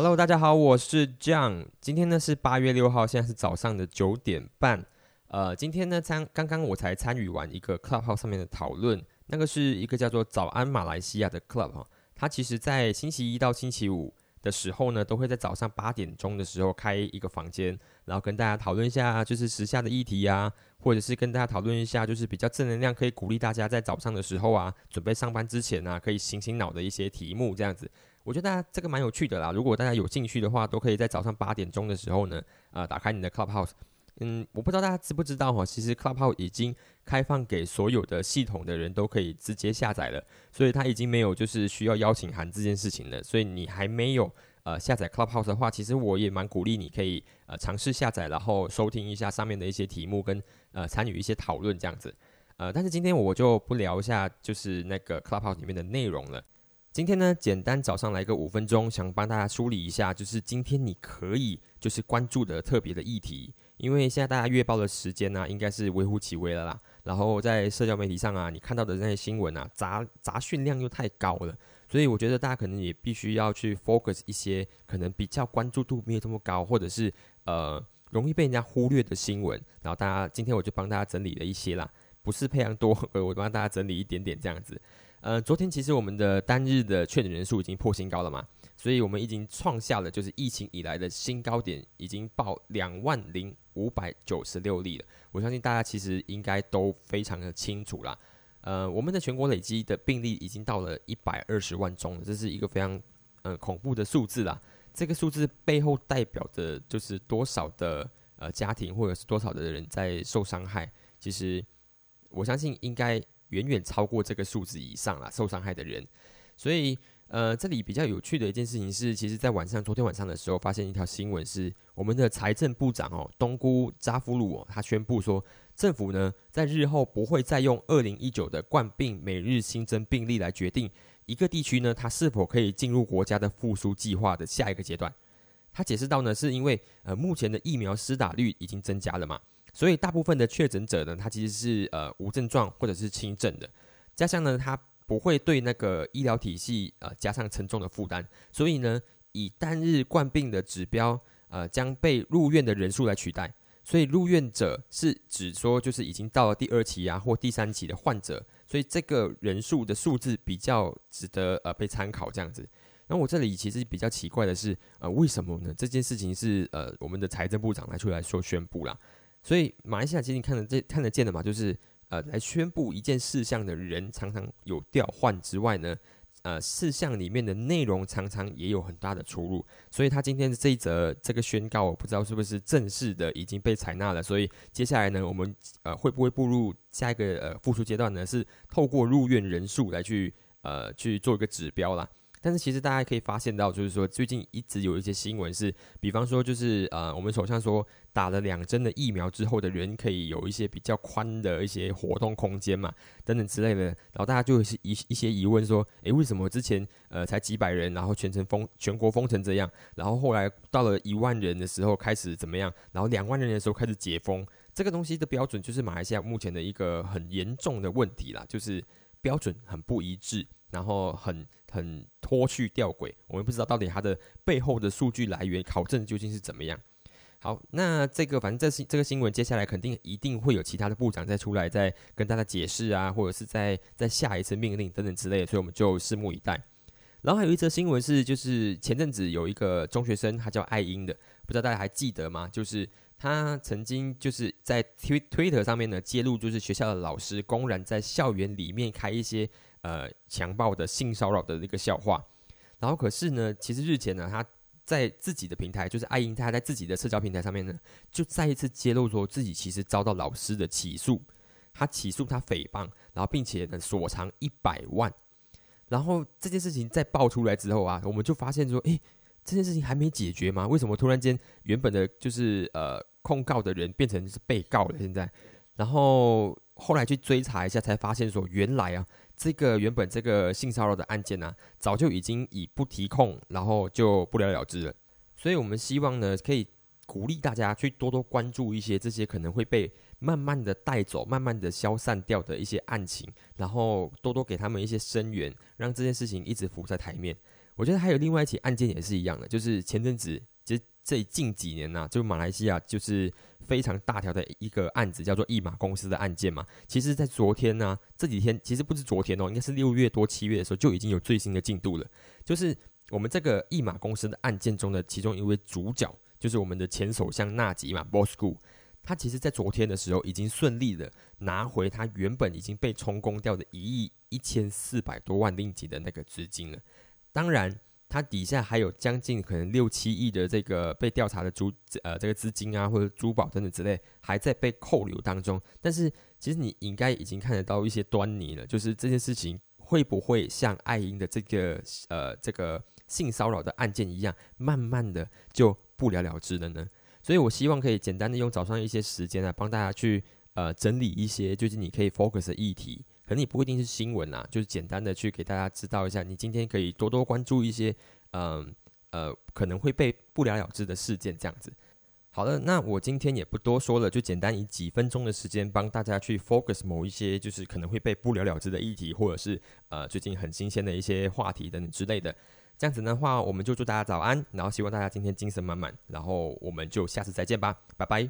大家好，我是 John。今天呢是八月六号，现在是早上的九点半。呃，今天呢参刚刚我才参与完一个 Clubhouse 上面的讨论，那个是一个叫做“早安马来西亚”的 Club 哈。它其实在星期一到星期五的时候呢，都会在早上八点钟的时候开一个房间，然后跟大家讨论一下就是时下的议题啊，或者是跟大家讨论一下就是比较正能量，可以鼓励大家在早上的时候啊，准备上班之前啊，可以醒醒脑的一些题目这样子。我觉得大家这个蛮有趣的啦。如果大家有兴趣的话，都可以在早上八点钟的时候呢，呃，打开你的 Clubhouse。嗯，我不知道大家知不知道哈，其实 Clubhouse 已经开放给所有的系统的人都可以直接下载了，所以它已经没有就是需要邀请函这件事情了。所以你还没有呃下载 Clubhouse 的话，其实我也蛮鼓励你可以呃尝试下载，然后收听一下上面的一些题目跟呃参与一些讨论这样子。呃，但是今天我就不聊一下就是那个 Clubhouse 里面的内容了。今天呢，简单早上来个五分钟，想帮大家梳理一下，就是今天你可以就是关注的特别的议题。因为现在大家月报的时间呢，应该是微乎其微了啦。然后在社交媒体上啊，你看到的那些新闻啊，杂杂讯量又太高了，所以我觉得大家可能也必须要去 focus 一些可能比较关注度没有这么高，或者是呃容易被人家忽略的新闻。然后大家今天我就帮大家整理了一些啦，不是非常多，我帮大家整理一点点这样子。呃，昨天其实我们的单日的确诊人数已经破新高了嘛，所以我们已经创下了就是疫情以来的新高点，已经报两万零五百九十六例了。我相信大家其实应该都非常的清楚啦。呃，我们的全国累积的病例已经到了一百二十万宗了，这是一个非常呃恐怖的数字啦。这个数字背后代表的就是多少的呃家庭或者是多少的人在受伤害。其实我相信应该。远远超过这个数字以上了受伤害的人，所以呃，这里比较有趣的一件事情是，其实，在晚上昨天晚上的时候，发现一条新闻是，我们的财政部长哦，东姑扎夫鲁哦，他宣布说，政府呢，在日后不会再用二零一九的冠病每日新增病例来决定一个地区呢，它是否可以进入国家的复苏计划的下一个阶段。他解释到呢，是因为呃，目前的疫苗施打率已经增加了嘛。所以大部分的确诊者呢，他其实是呃无症状或者是轻症的，加上呢，他不会对那个医疗体系呃加上沉重的负担，所以呢，以单日冠病的指标呃将被入院的人数来取代，所以入院者是指说就是已经到了第二期啊或第三期的患者，所以这个人数的数字比较值得呃被参考这样子。那我这里其实比较奇怪的是，呃为什么呢？这件事情是呃我们的财政部长来出来说宣布了。所以马来西亚其实你看得这看得见的嘛，就是呃来宣布一件事项的人常常有调换之外呢，呃事项里面的内容常常也有很大的出入。所以他今天的这一则这个宣告，我不知道是不是正式的已经被采纳了。所以接下来呢，我们呃会不会步入下一个呃复苏阶段呢？是透过入院人数来去呃去做一个指标啦。但是其实大家可以发现到，就是说最近一直有一些新闻是，比方说就是呃，我们首相说打了两针的疫苗之后的人可以有一些比较宽的一些活动空间嘛，等等之类的。然后大家就是一一些疑问说，诶，为什么之前呃才几百人，然后全城封全国封成这样，然后后来到了一万人的时候开始怎么样，然后两万人的时候开始解封？这个东西的标准就是马来西亚目前的一个很严重的问题啦，就是标准很不一致。然后很很脱去吊诡，我们不知道到底它的背后的数据来源考证究竟是怎么样。好，那这个反正这是这个新闻，接下来肯定一定会有其他的部长再出来再跟大家解释啊，或者是在在下一次命令等等之类的，所以我们就拭目以待。然后还有一则新闻是，就是前阵子有一个中学生，他叫爱英的，不知道大家还记得吗？就是他曾经就是在推推特上面呢揭露，就是学校的老师公然在校园里面开一些。呃，强暴的性骚扰的一个笑话，然后可是呢，其实日前呢，他在自己的平台，就是爱英，他在自己的社交平台上面呢，就再一次揭露说自己其实遭到老师的起诉，他起诉他诽谤，然后并且呢索偿一百万，然后这件事情在爆出来之后啊，我们就发现说，诶，这件事情还没解决吗？为什么突然间原本的就是呃控告的人变成是被告了？现在，然后后来去追查一下，才发现说原来啊。这个原本这个性骚扰的案件呢，早就已经以不提控，然后就不了了之了。所以，我们希望呢，可以鼓励大家去多多关注一些这些可能会被慢慢的带走、慢慢的消散掉的一些案情，然后多多给他们一些声援，让这件事情一直浮在台面。我觉得还有另外一起案件也是一样的，就是前阵子，这近几年呐，就马来西亚就是非常大条的一个案子，叫做易马公司的案件嘛。其实，在昨天呢，这几天其实不是昨天哦，应该是六月多七月的时候就已经有最新的进度了。就是我们这个易马公司的案件中的其中一位主角，就是我们的前首相纳吉嘛，Bosco。他其实，在昨天的时候，已经顺利的拿回他原本已经被充公掉的一亿一千四百多万令吉的那个资金了。当然，它底下还有将近可能六七亿的这个被调查的珠呃这个资金啊，或者珠宝等等之类，还在被扣留当中。但是，其实你应该已经看得到一些端倪了，就是这件事情会不会像爱英的这个呃这个性骚扰的案件一样，慢慢的就不了了之了呢？所以，我希望可以简单的用早上一些时间啊，帮大家去呃整理一些最近你可以 focus 的议题。可能你不一定是新闻啊，就是简单的去给大家知道一下，你今天可以多多关注一些嗯呃可能会被不了了之的事件这样子。好了，那我今天也不多说了，就简单以几分钟的时间帮大家去 focus 某一些就是可能会被不了了之的议题，或者是呃最近很新鲜的一些话题等等之类的。这样子的话，我们就祝大家早安，然后希望大家今天精神满满，然后我们就下次再见吧，拜拜。